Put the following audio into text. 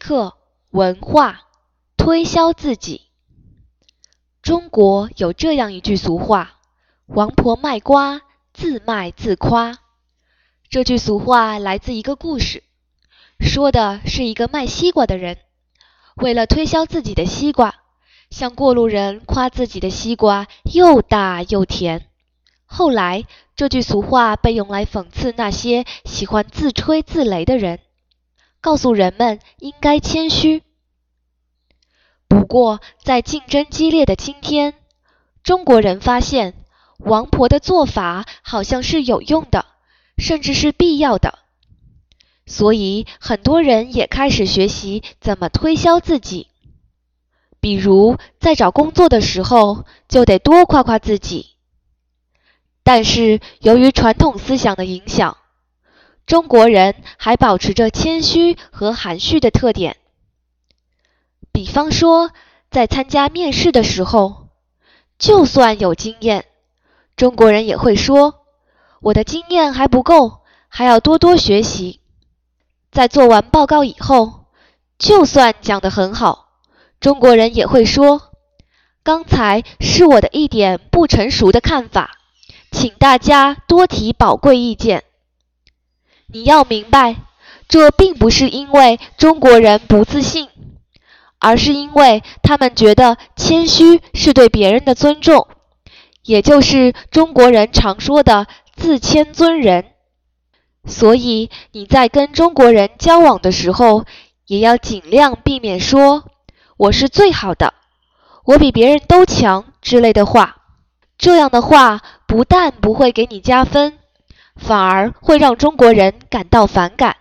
课文化推销自己。中国有这样一句俗话：“王婆卖瓜，自卖自夸。”这句俗话来自一个故事，说的是一个卖西瓜的人，为了推销自己的西瓜，向过路人夸自己的西瓜又大又甜。后来，这句俗话被用来讽刺那些喜欢自吹自擂的人。告诉人们应该谦虚。不过，在竞争激烈的今天，中国人发现王婆的做法好像是有用的，甚至是必要的。所以，很多人也开始学习怎么推销自己。比如，在找工作的时候，就得多夸夸自己。但是，由于传统思想的影响。中国人还保持着谦虚和含蓄的特点。比方说，在参加面试的时候，就算有经验，中国人也会说：“我的经验还不够，还要多多学习。”在做完报告以后，就算讲得很好，中国人也会说：“刚才是我的一点不成熟的看法，请大家多提宝贵意见。”你要明白，这并不是因为中国人不自信，而是因为他们觉得谦虚是对别人的尊重，也就是中国人常说的“自谦尊人”。所以你在跟中国人交往的时候，也要尽量避免说“我是最好的”“我比别人都强”之类的话。这样的话不但不会给你加分。反而会让中国人感到反感。